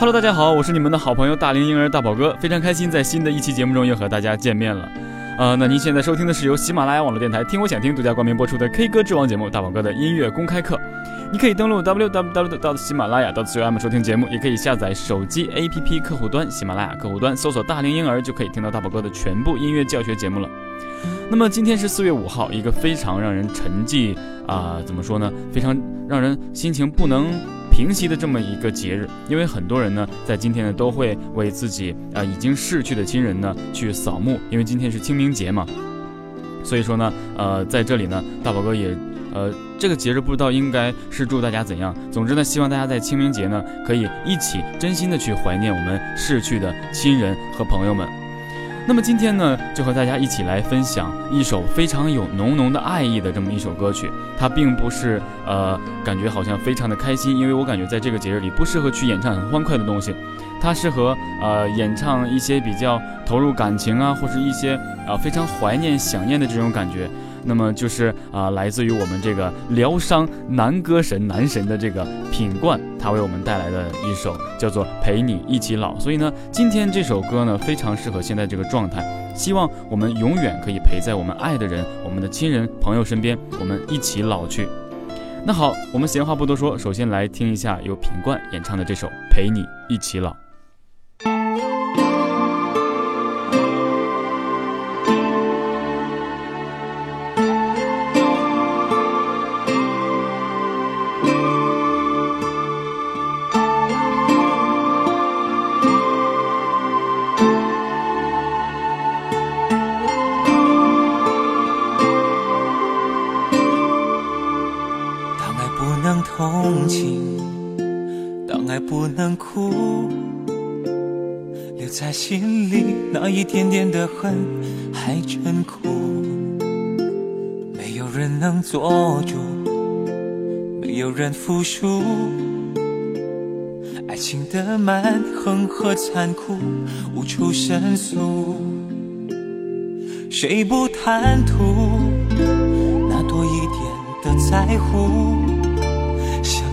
Hello，大家好，我是你们的好朋友大龄婴儿大宝哥，非常开心在新的一期节目中又和大家见面了。呃，那您现在收听的是由喜马拉雅网络电台“听我想听”独家冠名播出的 K 歌之王节目大宝哥的音乐公开课。你可以登录 www 到喜马拉雅到 com 收听节目，也可以下载手机 APP 客户端喜马拉雅客户端搜索“大龄婴儿”就可以听到大宝哥的全部音乐教学节目了。那么今天是四月五号，一个非常让人沉寂啊、怎么说呢？非常让人心情不能平息的这么一个节日，因为很多人呢在今天呢都会为自己啊、已经逝去的亲人呢去扫墓，因为今天是清明节嘛。所以说呢，呃，在这里呢，大宝哥也，呃，这个节日不知道应该是祝大家怎样。总之呢，希望大家在清明节呢，可以一起真心的去怀念我们逝去的亲人和朋友们。那么今天呢，就和大家一起来分享一首非常有浓浓的爱意的这么一首歌曲。它并不是呃，感觉好像非常的开心，因为我感觉在这个节日里不适合去演唱很欢快的东西，它适合呃演唱一些比较投入感情啊，或是一些啊、非常怀念、想念的这种感觉。那么就是啊、来自于我们这个疗伤男歌神男神的这个品冠，他为我们带来的一首叫做《陪你一起老》。所以呢，今天这首歌呢非常适合现在这个状态。希望我们永远可以陪在我们爱的人、我们的亲人、朋友身边，我们一起老去。那好，我们闲话不多说，首先来听一下由品冠演唱的这首《陪你一起老》。同情，当爱不能哭，留在心里那一点点的恨还真苦。没有人能做主，没有人服输，爱情的蛮横和残酷无处申诉。谁不贪图那多一点的在乎？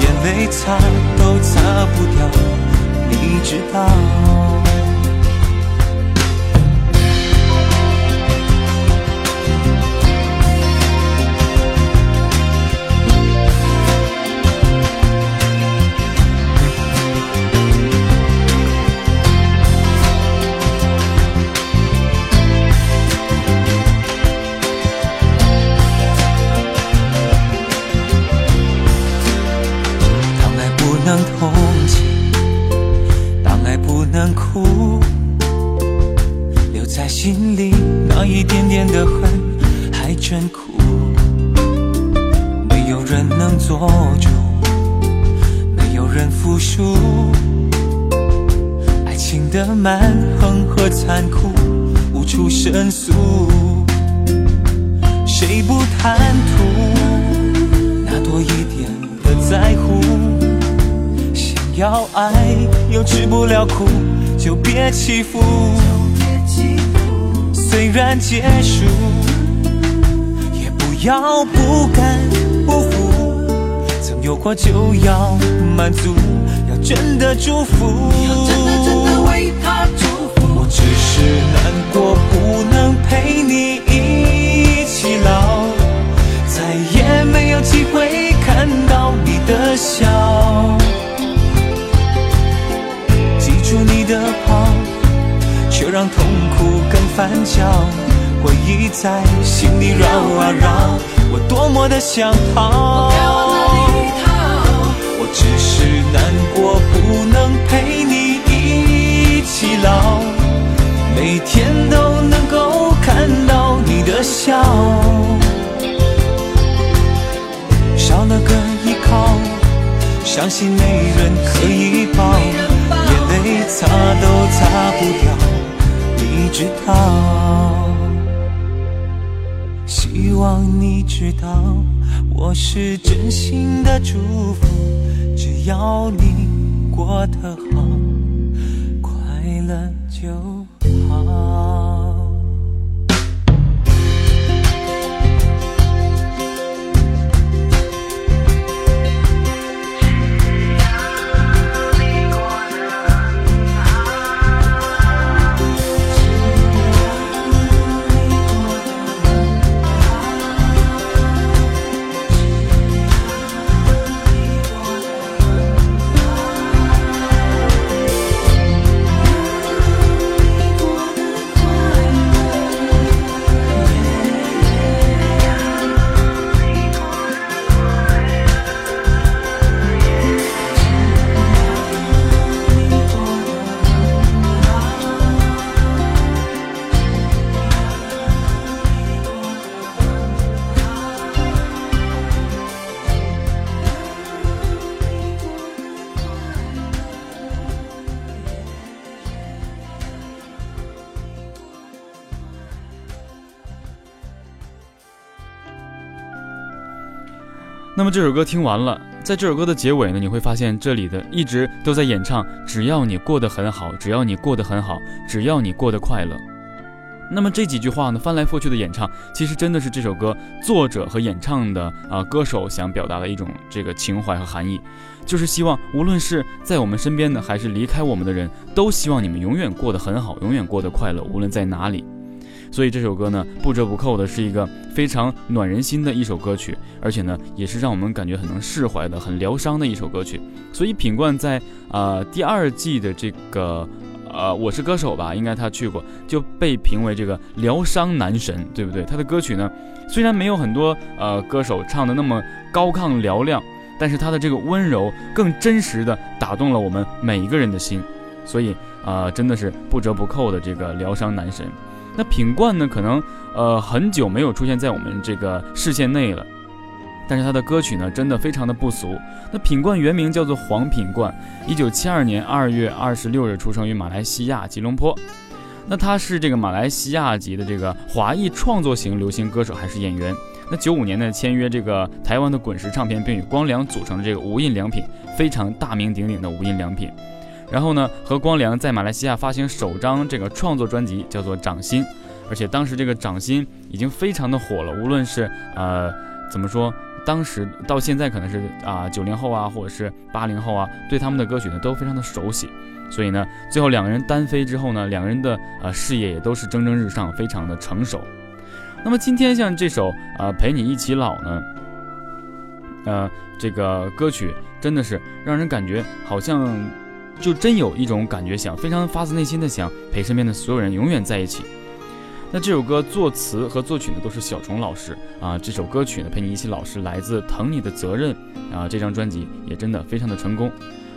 眼泪擦都擦不掉，你知道。服输，爱情的蛮横和残酷无处申诉，谁不贪图那多一点的在乎？想要爱又吃不了苦，就别欺负。虽然结束，也不要不甘有过就要满足，要真的祝福。我只是难过，不能陪你一起老，再也没有机会看到你的笑。记住你的好，却让痛苦更翻搅，回忆在心里绕啊绕，我多么的想逃。只是难过，不能陪你一起老，每天都能够看到你的笑，少了个依靠，伤心没人可以抱，眼泪擦都擦不掉，你知道。希望你知道，我是真心的祝福，只要你过得好，快乐就那么这首歌听完了，在这首歌的结尾呢，你会发现这里的一直都在演唱“只要你过得很好，只要你过得很好，只要你过得快乐”。那么这几句话呢，翻来覆去的演唱，其实真的是这首歌作者和演唱的啊歌手想表达的一种这个情怀和含义，就是希望无论是在我们身边的，还是离开我们的人，都希望你们永远过得很好，永远过得快乐，无论在哪里。所以这首歌呢，不折不扣的是一个非常暖人心的一首歌曲，而且呢，也是让我们感觉很能释怀的、很疗伤的一首歌曲。所以品冠在呃第二季的这个呃我是歌手吧，应该他去过，就被评为这个疗伤男神，对不对？他的歌曲呢，虽然没有很多呃歌手唱的那么高亢嘹亮，但是他的这个温柔更真实的打动了我们每一个人的心，所以啊，真的是不折不扣的这个疗伤男神。那品冠呢？可能呃很久没有出现在我们这个视线内了，但是他的歌曲呢，真的非常的不俗。那品冠原名叫做黄品冠，一九七二年二月二十六日出生于马来西亚吉隆坡。那他是这个马来西亚籍的这个华裔创作型流行歌手，还是演员？那九五年呢，签约这个台湾的滚石唱片，并与光良组成的这个无印良品，非常大名鼎鼎的无印良品。然后呢，和光良在马来西亚发行首张这个创作专辑，叫做《掌心》，而且当时这个《掌心》已经非常的火了。无论是呃怎么说，当时到现在可能是啊九零后啊，或者是八零后啊，对他们的歌曲呢都非常的熟悉。所以呢，最后两个人单飞之后呢，两个人的呃事业也都是蒸蒸日上，非常的成熟。那么今天像这首呃陪你一起老呢，呃这个歌曲真的是让人感觉好像。就真有一种感觉，想非常发自内心的想陪身边的所有人永远在一起。那这首歌作词和作曲呢都是小虫老师啊。这首歌曲呢陪你一起老师来自疼你的责任啊。这张专辑也真的非常的成功。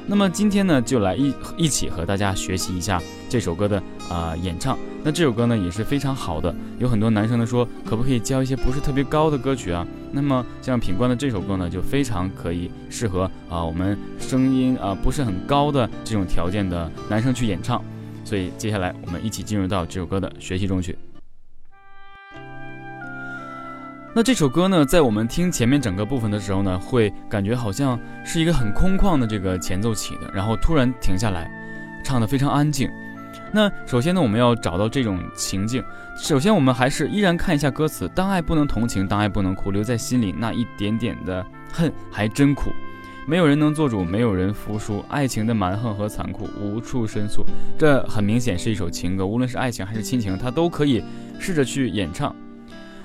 那么今天呢就来一一起和大家学习一下这首歌的啊演唱。那这首歌呢也是非常好的，有很多男生呢说可不可以教一些不是特别高的歌曲啊？那么像品冠的这首歌呢就非常可以适合啊我们声音啊不是很高的这种条件的男生去演唱。所以接下来我们一起进入到这首歌的学习中去。那这首歌呢，在我们听前面整个部分的时候呢，会感觉好像是一个很空旷的这个前奏起的，然后突然停下来，唱得非常安静。那首先呢，我们要找到这种情境。首先，我们还是依然看一下歌词：当爱不能同情，当爱不能哭，留在心里那一点点的恨还真苦。没有人能做主，没有人服输，爱情的蛮横和残酷无处申诉。这很明显是一首情歌，无论是爱情还是亲情，它都可以试着去演唱。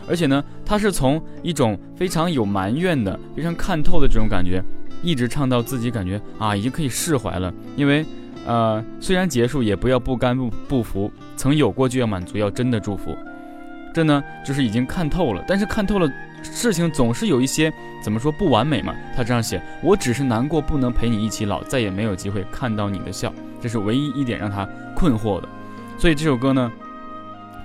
而且呢，他是从一种非常有埋怨的、非常看透的这种感觉，一直唱到自己感觉啊，已经可以释怀了。因为，呃，虽然结束，也不要不甘不不服。曾有过就要满足，要真的祝福。这呢，就是已经看透了。但是看透了，事情总是有一些怎么说不完美嘛？他这样写：我只是难过，不能陪你一起老，再也没有机会看到你的笑。这是唯一一点让他困惑的。所以这首歌呢。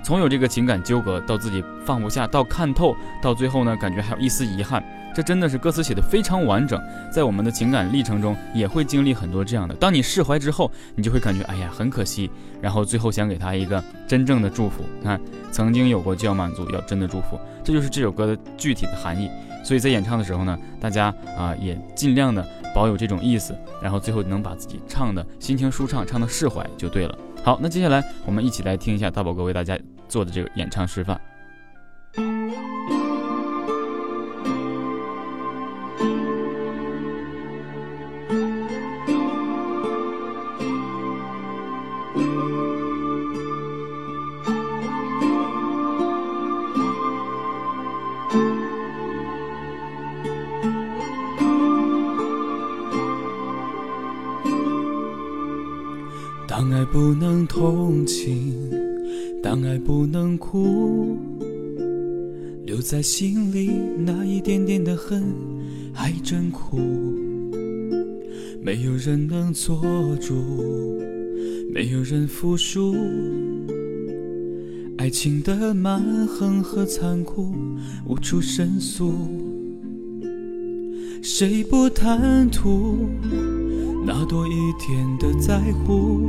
从有这个情感纠葛到自己放不下，到看透，到最后呢，感觉还有一丝遗憾。这真的是歌词写的非常完整。在我们的情感历程中，也会经历很多这样的。当你释怀之后，你就会感觉，哎呀，很可惜。然后最后想给他一个真正的祝福。看，曾经有过就要满足，要真的祝福。这就是这首歌的具体的含义。所以在演唱的时候呢，大家啊也尽量的保有这种意思，然后最后能把自己唱的心情舒畅，唱的释怀就对了。好，那接下来我们一起来听一下大宝哥为大家做的这个演唱示范。服输，爱情的蛮横和残酷无处申诉。谁不贪图那多一点的在乎？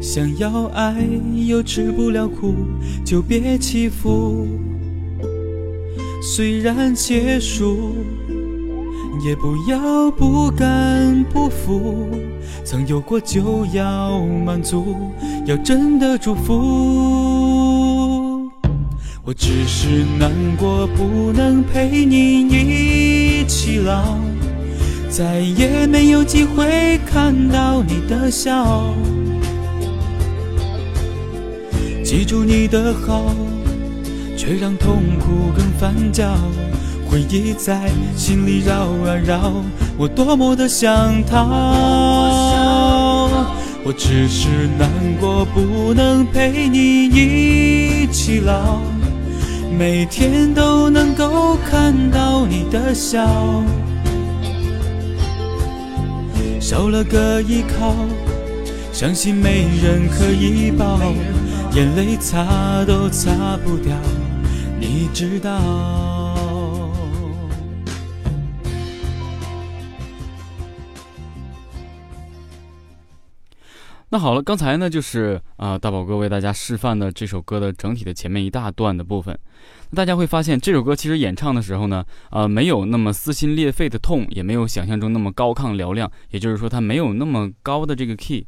想要爱又吃不了苦，就别欺负。虽然结束，也不要不甘不服。曾有过就要满足，要真的祝福。我只是难过，不能陪你一起老，再也没有机会看到你的笑。记住你的好，却让痛苦更翻搅。回忆在心里绕啊绕，我多么的想逃。我只是难过，不能陪你一起老，每天都能够看到你的笑，少了个依靠，相信没人可以抱。眼泪擦都擦不掉，你知道。那好了，刚才呢就是啊大宝哥为大家示范的这首歌的整体的前面一大段的部分。大家会发现这首歌其实演唱的时候呢，呃，没有那么撕心裂肺的痛，也没有想象中那么高亢嘹亮，也就是说它没有那么高的这个 key。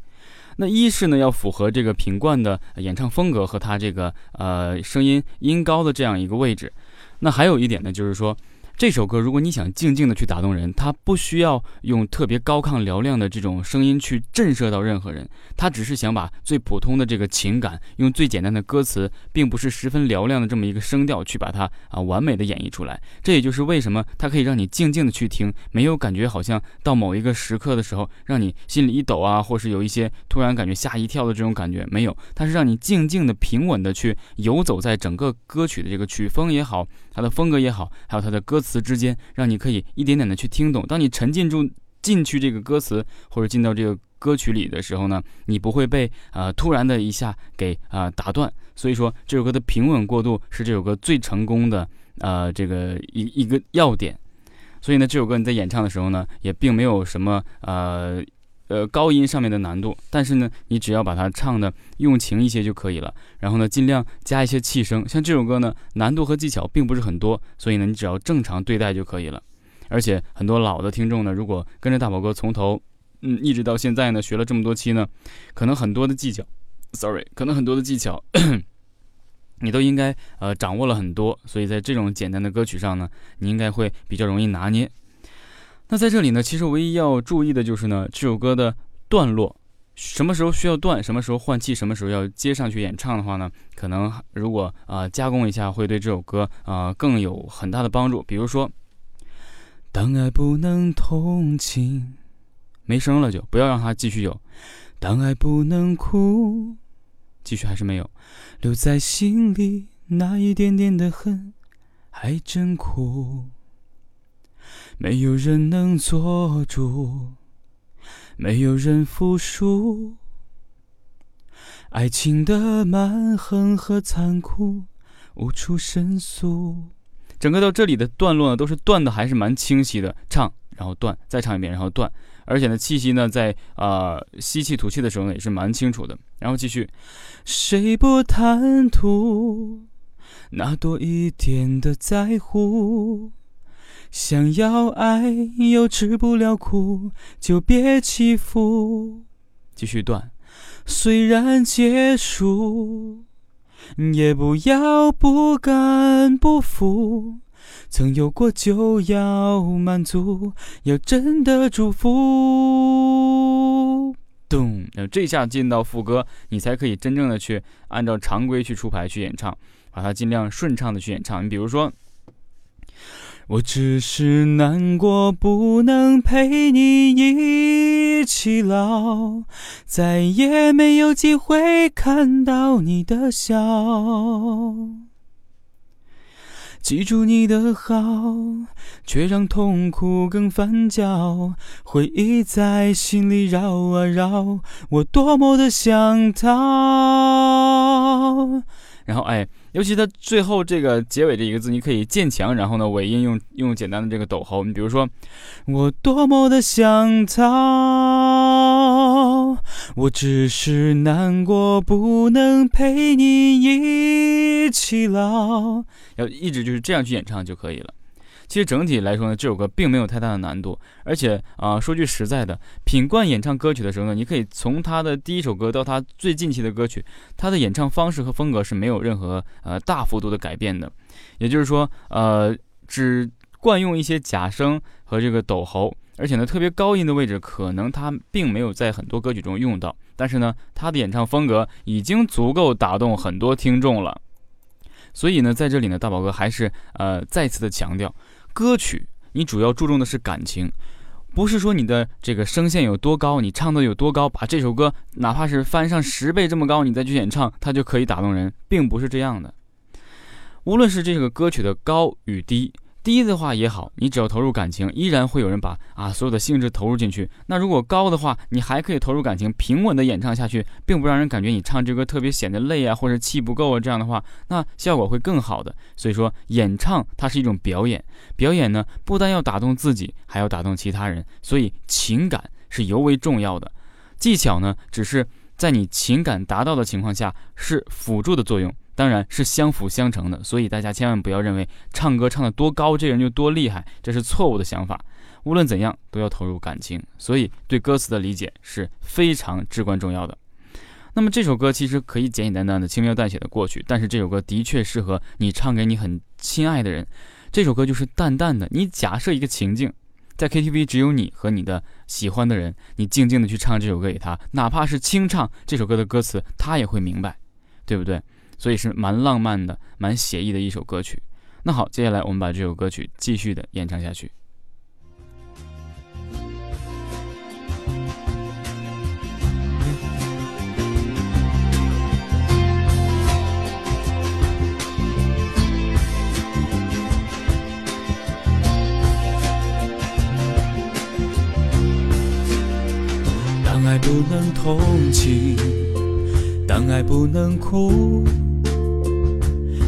那一是呢，要符合这个品冠的演唱风格和他这个呃声音音高的这样一个位置。那还有一点呢，就是说。这首歌，如果你想静静的去打动人，它不需要用特别高亢嘹亮的这种声音去震慑到任何人，他只是想把最普通的这个情感，用最简单的歌词，并不是十分嘹亮的这么一个声调去把它啊完美的演绎出来。这也就是为什么它可以让你静静的去听，没有感觉好像到某一个时刻的时候，让你心里一抖啊，或是有一些突然感觉吓一跳的这种感觉，没有，它是让你静静的、平稳的去游走在整个歌曲的这个曲风也好，它的风格也好，还有它的歌词。之间，让你可以一点点的去听懂。当你沉浸住进去这个歌词，或者进到这个歌曲里的时候呢，你不会被啊突然的一下给啊打断。所以说，这首歌的平稳过渡是这首歌最成功的呃这个一一个要点。所以呢，这首歌你在演唱的时候呢，也并没有什么呃呃高音上面的难度，但是呢，你只要把它唱的用情一些就可以了。然后呢，尽量加一些气声。像这首歌呢，难度和技巧并不是很多，所以呢，你只要正常对待就可以了。而且很多老的听众呢，如果跟着大宝哥从头嗯一直到现在呢，学了这么多期呢，可能很多的技巧，sorry，可能很多的技巧。你都应该呃掌握了很多，所以在这种简单的歌曲上呢，你应该会比较容易拿捏。那在这里呢，其实唯一要注意的就是呢，这首歌的段落，什么时候需要断，什么时候换气，什么时候要接上去演唱的话呢，可能如果啊加工一下，会对这首歌啊更有很大的帮助。比如说，当爱不能同情，没声了就不要让它继续有；当爱不能哭。继续还是没有，留在心里那一点点的恨，还真苦。没有人能做主，没有人服输。爱情的蛮横和残酷，无处申诉。整个到这里的段落呢，都是断的还是蛮清晰的，唱然后断，再唱一遍然后断。而且呢，气息呢，在啊吸气吐气的时候呢，也是蛮清楚的。然后继续，谁不贪图那多一点的在乎？想要爱又吃不了苦，就别欺负。继续断，虽然结束，也不要不甘不服。曾有过就要满足，要真的祝福。咚，那这下进到副歌，你才可以真正的去按照常规去出牌去演唱，把它尽量顺畅的去演唱。你比如说，我只是难过，不能陪你一起老，再也没有机会看到你的笑。记住你的好，却让痛苦更翻搅。回忆在心里绕啊绕，我多么的想逃。然后，哎，尤其它最后这个结尾这一个字，你可以渐强，然后呢，尾音用用简单的这个抖喉。你比如说，我多么的想逃，我只是难过，不能陪你一起老。要一直就是这样去演唱就可以了。其实整体来说呢，这首歌并没有太大的难度，而且啊，说句实在的，品冠演唱歌曲的时候呢，你可以从他的第一首歌到他最近期的歌曲，他的演唱方式和风格是没有任何呃大幅度的改变的。也就是说，呃，只惯用一些假声和这个抖喉，而且呢，特别高音的位置可能他并没有在很多歌曲中用到，但是呢，他的演唱风格已经足够打动很多听众了。所以呢，在这里呢，大宝哥还是呃再次的强调，歌曲你主要注重的是感情，不是说你的这个声线有多高，你唱的有多高，把这首歌哪怕是翻上十倍这么高，你再去演唱，它就可以打动人，并不是这样的。无论是这个歌曲的高与低。低的话也好，你只要投入感情，依然会有人把啊所有的兴致投入进去。那如果高的话，你还可以投入感情，平稳的演唱下去，并不让人感觉你唱这歌特别显得累啊，或者气不够啊。这样的话，那效果会更好的。所以说，演唱它是一种表演，表演呢不单要打动自己，还要打动其他人。所以情感是尤为重要的，技巧呢只是在你情感达到的情况下是辅助的作用。当然是相辅相成的，所以大家千万不要认为唱歌唱得多高，这个人就多厉害，这是错误的想法。无论怎样，都要投入感情，所以对歌词的理解是非常至关重要的。那么这首歌其实可以简简单单的、轻描淡写的过去，但是这首歌的确适合你唱给你很亲爱的人。这首歌就是淡淡的，你假设一个情境，在 KTV 只有你和你的喜欢的人，你静静的去唱这首歌给他，哪怕是清唱这首歌的歌词，他也会明白，对不对？所以是蛮浪漫的、蛮写意的一首歌曲。那好，接下来我们把这首歌曲继续的演唱下去。当爱不能同情，当爱不能哭。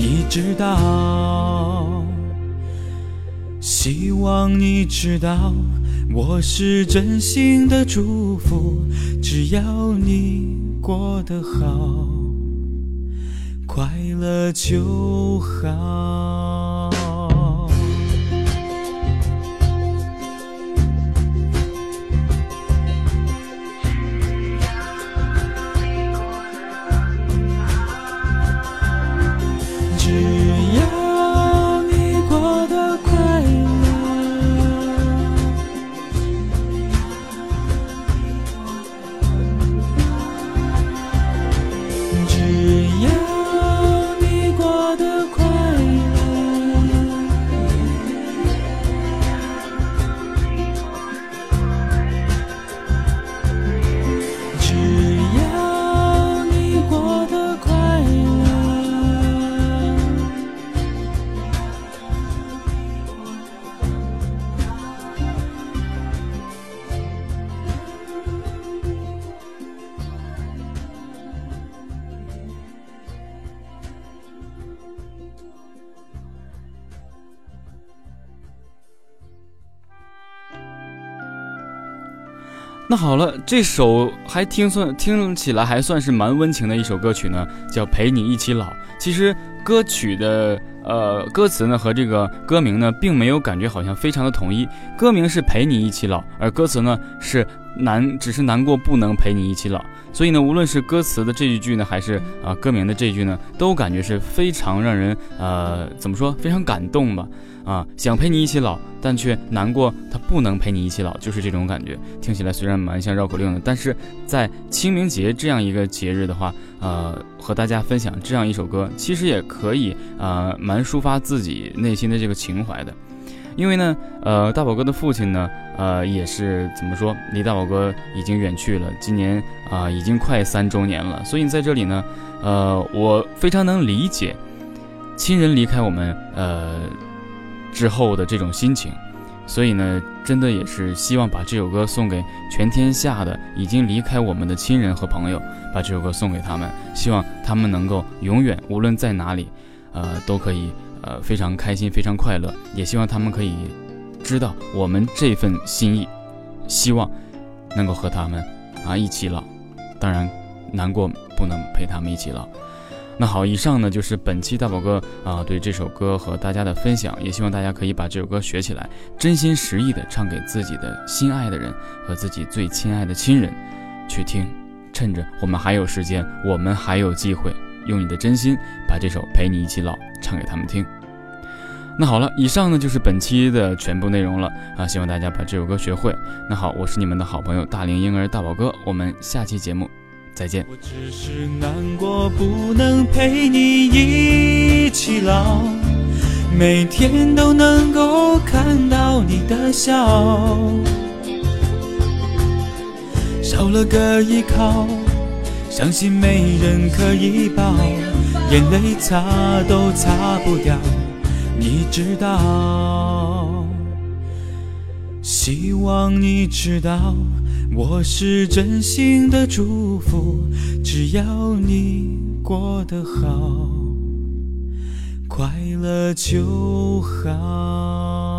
你知道。希望你知道，我是真心的祝福，只要你过得好。快乐就好。那好了，这首还听算听起来还算是蛮温情的一首歌曲呢，叫《陪你一起老》。其实歌曲的呃歌词呢和这个歌名呢，并没有感觉好像非常的统一。歌名是陪你一起老，而歌词呢是难，只是难过不能陪你一起老。所以呢，无论是歌词的这一句呢，还是啊歌名的这一句呢，都感觉是非常让人呃怎么说，非常感动吧。啊，想陪你一起老，但却难过他不能陪你一起老，就是这种感觉。听起来虽然蛮像绕口令的，但是在清明节这样一个节日的话，呃，和大家分享这样一首歌，其实也可以呃蛮抒发自己内心的这个情怀的。因为呢，呃，大宝哥的父亲呢，呃，也是怎么说，离大宝哥已经远去了，今年啊已经快三周年了。所以在这里呢，呃，我非常能理解亲人离开我们，呃。之后的这种心情，所以呢，真的也是希望把这首歌送给全天下的已经离开我们的亲人和朋友，把这首歌送给他们，希望他们能够永远无论在哪里，呃，都可以呃非常开心，非常快乐。也希望他们可以知道我们这份心意，希望能够和他们啊一起老。当然，难过不能陪他们一起老。那好，以上呢就是本期大宝哥啊对这首歌和大家的分享，也希望大家可以把这首歌学起来，真心实意的唱给自己的心爱的人和自己最亲爱的亲人去听。趁着我们还有时间，我们还有机会，用你的真心把这首《陪你一起老》唱给他们听。那好了，以上呢就是本期的全部内容了啊，希望大家把这首歌学会。那好，我是你们的好朋友大龄婴儿大宝哥，我们下期节目。再见。我只是难过，不能陪你一起老，每天都能够看到你的笑，少了个依靠，相信没人可以抱，眼泪擦都擦不掉，你知道，希望你知道。我是真心的祝福，只要你过得好，快乐就好。